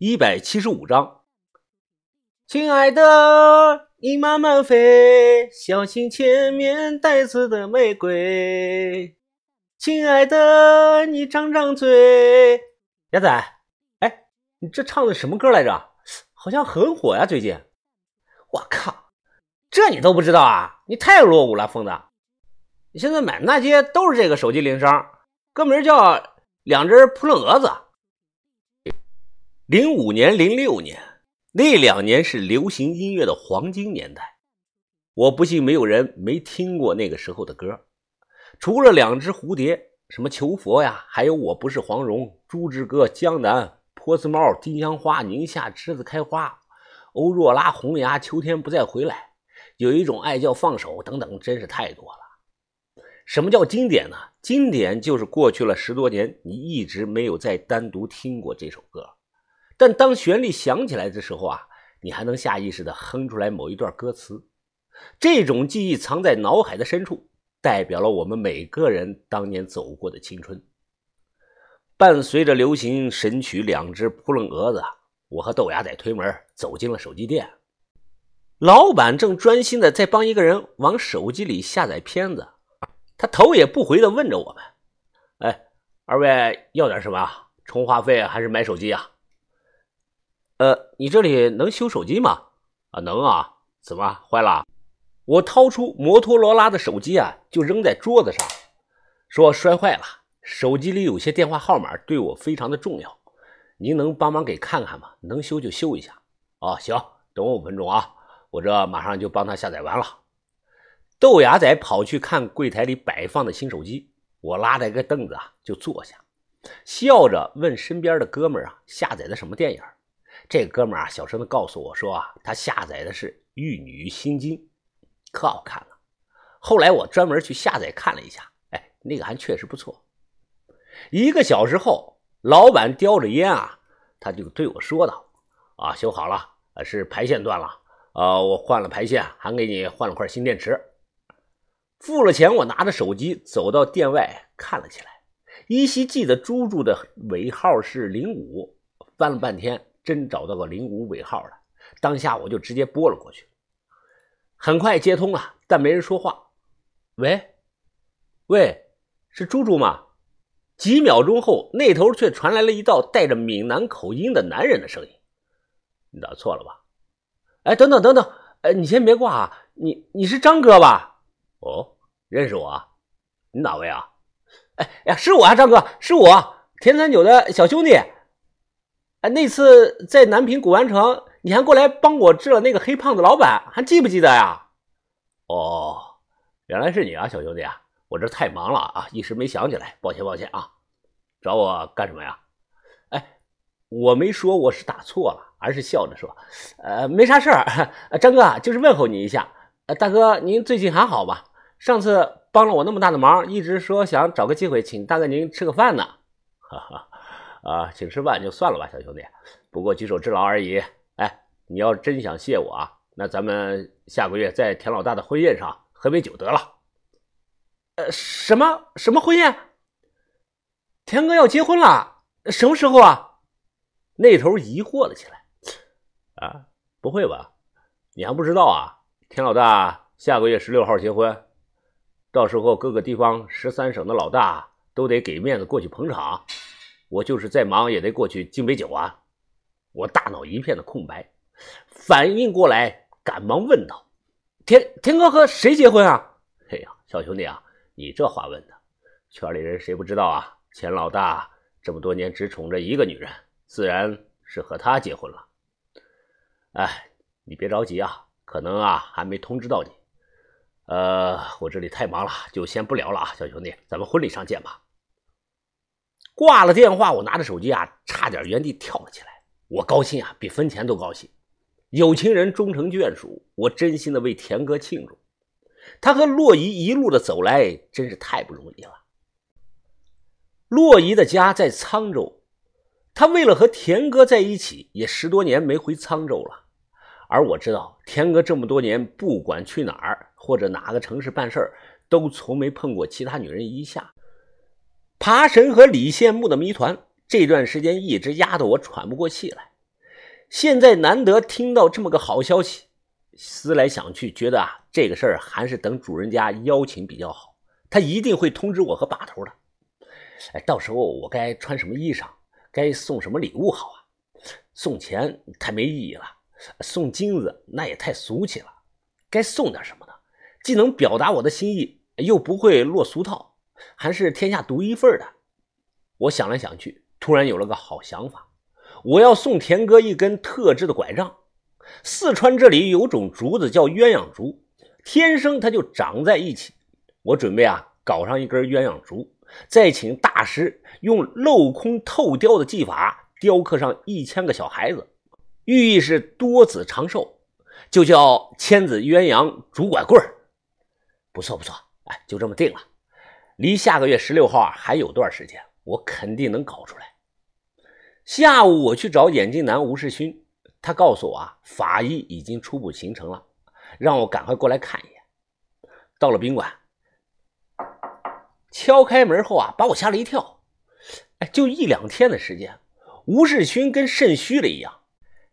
一百七十五章。亲爱的，你慢慢飞，小心前面带刺的玫瑰。亲爱的，你张张嘴。鸭仔，哎，你这唱的什么歌来着？好像很火呀，最近。我靠，这你都不知道啊？你太落伍了，疯子！你现在满大街都是这个手机铃声，歌名叫。两只扑棱蛾子。零五年、零六年那两年是流行音乐的黄金年代，我不信没有人没听过那个时候的歌。除了两只蝴蝶，什么求佛呀，还有我不是黄蓉、猪之歌、江南、波斯猫、丁香花、宁夏栀子开花、欧若拉、红芽、秋天不再回来，有一种爱叫放手等等，真是太多了。什么叫经典呢？经典就是过去了十多年，你一直没有再单独听过这首歌，但当旋律响起来的时候啊，你还能下意识的哼出来某一段歌词。这种记忆藏在脑海的深处，代表了我们每个人当年走过的青春。伴随着流行神曲《两只扑棱蛾子》，我和豆芽仔推门走进了手机店，老板正专心的在帮一个人往手机里下载片子。他头也不回的问着我们：“哎，二位要点什么？充话费还是买手机啊？”“呃，你这里能修手机吗？”“啊，能啊。怎么坏了？”我掏出摩托罗拉的手机啊，就扔在桌子上，说：“摔坏了，手机里有些电话号码对我非常的重要，您能帮忙给看看吗？能修就修一下。”“哦，行，等我五分钟啊，我这马上就帮他下载完了。”豆芽仔跑去看柜台里摆放的新手机，我拉着一个凳子啊就坐下，笑着问身边的哥们儿啊下载的什么电影？这哥们儿啊小声的告诉我说啊他下载的是《玉女心经》，可好看了。后来我专门去下载看了一下，哎，那个还确实不错。一个小时后，老板叼着烟啊，他就对我说道：“啊，修好了，是排线断了，呃，我换了排线，还给你换了块新电池。”付了钱，我拿着手机走到店外看了起来，依稀记得猪猪的尾号是零五，翻了半天真找到个零五尾号了。当下我就直接拨了过去，很快接通了，但没人说话。喂，喂，是猪猪吗？几秒钟后，那头却传来了一道带着闽南口音的男人的声音：“你打错了吧？哎，等等等等，哎，你先别挂啊，你你是张哥吧？”哦，认识我？你哪位啊？哎呀，是我啊，张哥，是我，田三九的小兄弟。哎，那次在南平古玩城，你还过来帮我治了那个黑胖子老板，还记不记得呀？哦，原来是你啊，小兄弟啊！我这太忙了啊，一时没想起来，抱歉抱歉啊。找我干什么呀？哎，我没说我是打错了，而是笑着说，呃，没啥事儿，张哥就是问候你一下。呃，大哥，您最近还好吧？上次帮了我那么大的忙，一直说想找个机会请大哥您吃个饭呢。哈哈，啊，请吃饭就算了吧，小兄弟，不过举手之劳而已。哎，你要真想谢我啊，那咱们下个月在田老大的婚宴上喝杯酒得了。呃，什么什么婚宴？田哥要结婚了？什么时候啊？那头疑惑了起来。啊，不会吧？你还不知道啊？田老大下个月十六号结婚，到时候各个地方十三省的老大都得给面子过去捧场，我就是再忙也得过去敬杯酒啊！我大脑一片的空白，反应过来，赶忙问道：“田田哥和谁结婚啊？”“哎呀，小兄弟啊，你这话问的，圈里人谁不知道啊？钱老大这么多年只宠着一个女人，自然是和她结婚了。哎，你别着急啊。”可能啊，还没通知到你。呃，我这里太忙了，就先不聊了啊，小兄弟，咱们婚礼上见吧。挂了电话，我拿着手机啊，差点原地跳了起来。我高兴啊，比分钱都高兴。有情人终成眷属，我真心的为田哥庆祝。他和洛仪一路的走来，真是太不容易了。洛仪的家在沧州，他为了和田哥在一起，也十多年没回沧州了。而我知道，田哥这么多年，不管去哪儿或者哪个城市办事儿，都从没碰过其他女人一下。爬神和李羡慕的谜团，这段时间一直压得我喘不过气来。现在难得听到这么个好消息，思来想去，觉得啊，这个事儿还是等主人家邀请比较好。他一定会通知我和把头的。哎，到时候我该穿什么衣裳，该送什么礼物好啊？送钱太没意义了，送金子那也太俗气了。该送点什么呢？既能表达我的心意，又不会落俗套，还是天下独一份的。我想来想去，突然有了个好想法。我要送田哥一根特制的拐杖。四川这里有种竹子叫鸳鸯竹，天生它就长在一起。我准备啊，搞上一根鸳鸯竹，再请大师用镂空透雕的技法雕刻上一千个小孩子，寓意是多子长寿，就叫千子鸳鸯竹拐棍不错不错，哎，就这么定了。离下个月十六号啊还有段时间，我肯定能搞出来。下午我去找眼镜男吴世勋，他告诉我啊，法医已经初步形成了，让我赶快过来看一眼。到了宾馆。敲开门后啊，把我吓了一跳。哎，就一两天的时间，吴世勋跟肾虚了一样，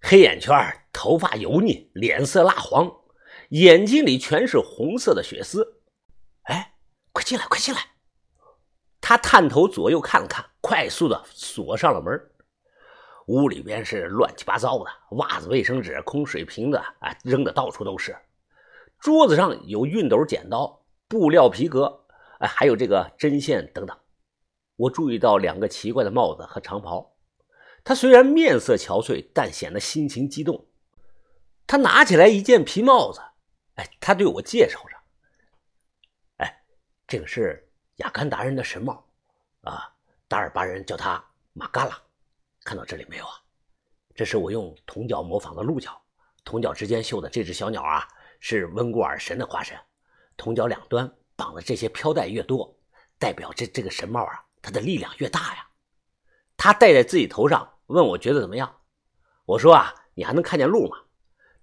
黑眼圈，头发油腻，脸色蜡黄，眼睛里全是红色的血丝。哎，快进来，快进来！他探头左右看了看，快速的锁上了门。屋里边是乱七八糟的，袜子、卫生纸、空水瓶子啊，扔的到处都是。桌子上有熨斗、剪刀、布料、皮革。哎，还有这个针线等等，我注意到两个奇怪的帽子和长袍。他虽然面色憔悴，但显得心情激动。他拿起来一件皮帽子，哎，他对我介绍着：“哎，这个是雅甘达人的神帽，啊，达尔巴人叫它马嘎拉。看到这里没有啊？这是我用铜角模仿的鹿角，铜角之间绣的这只小鸟啊，是温古尔神的化身。铜角两端。”绑的这些飘带越多，代表这这个神帽啊，它的力量越大呀。他戴在自己头上，问我觉得怎么样？我说啊，你还能看见路吗？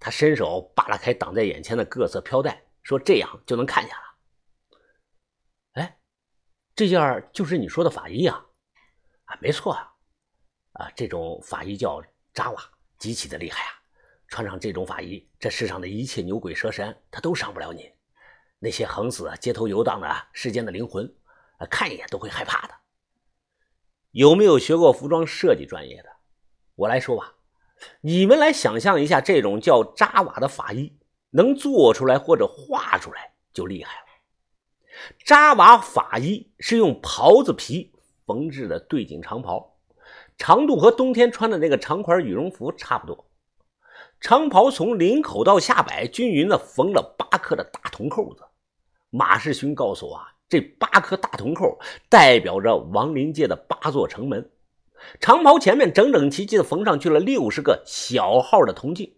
他伸手扒拉开挡在眼前的各色飘带，说这样就能看见了。这件就是你说的法衣啊？啊，没错啊。啊，这种法衣叫扎瓦，极其的厉害啊。穿上这种法衣，这世上的一切牛鬼蛇神，他都伤不了你。那些横死街头游荡的世间的灵魂，看一眼都会害怕的。有没有学过服装设计专业的？我来说吧，你们来想象一下，这种叫扎瓦的法衣能做出来或者画出来就厉害了。扎瓦法衣是用袍子皮缝制的对襟长袍，长度和冬天穿的那个长款羽绒服差不多。长袍从领口到下摆均匀的缝了八颗的大铜扣子。马世勋告诉我啊，这八颗大铜扣代表着亡灵界的八座城门。长袍前面整整齐齐的缝上去了六十个小号的铜镜，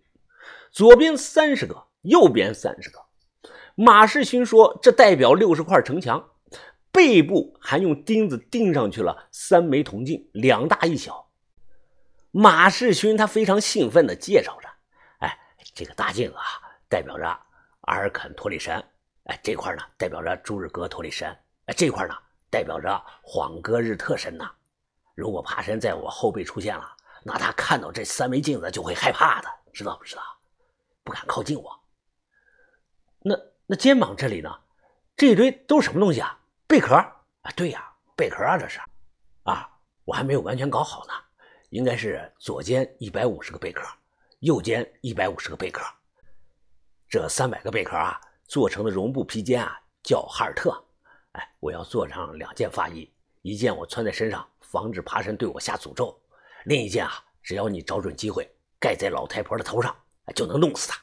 左边三十个，右边三十个。马世勋说，这代表六十块城墙。背部还用钉子钉上去了三枚铜镜，两大一小。马世勋他非常兴奋地介绍着：“哎，这个大镜啊，代表着阿尔肯托利山。”哎，这块呢代表着朱日格托利山，哎，这块呢代表着晃戈日特神呐。如果爬山在我后背出现了，那他看到这三枚镜子就会害怕的，知道不知道？不敢靠近我。那那肩膀这里呢？这一堆都是什么东西啊？贝壳啊？对呀，贝壳啊，这是。啊，我还没有完全搞好呢，应该是左肩一百五十个贝壳，右肩一百五十个贝壳。这三百个贝壳啊。做成的绒布披肩啊，叫哈尔特。哎，我要做上两件发衣，一件我穿在身上，防止爬山对我下诅咒；另一件啊，只要你找准机会盖在老太婆的头上，就能弄死她。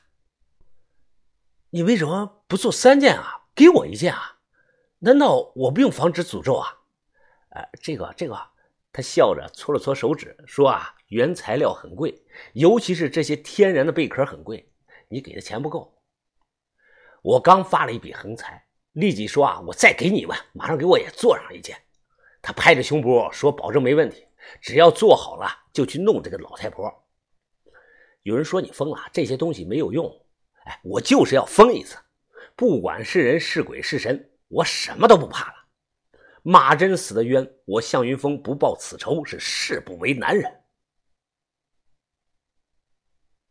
你为什么不做三件啊？给我一件啊？难道我不用防止诅咒啊？呃，这个这个，他笑着搓了搓手指，说啊，原材料很贵，尤其是这些天然的贝壳很贵，你给的钱不够。我刚发了一笔横财，立即说啊，我再给你一万，马上给我也做上一件。他拍着胸脯说，保证没问题，只要做好了就去弄这个老太婆。有人说你疯了，这些东西没有用。哎，我就是要疯一次，不管是人是鬼是神，我什么都不怕了。马真死的冤，我向云峰不报此仇是誓不为男人。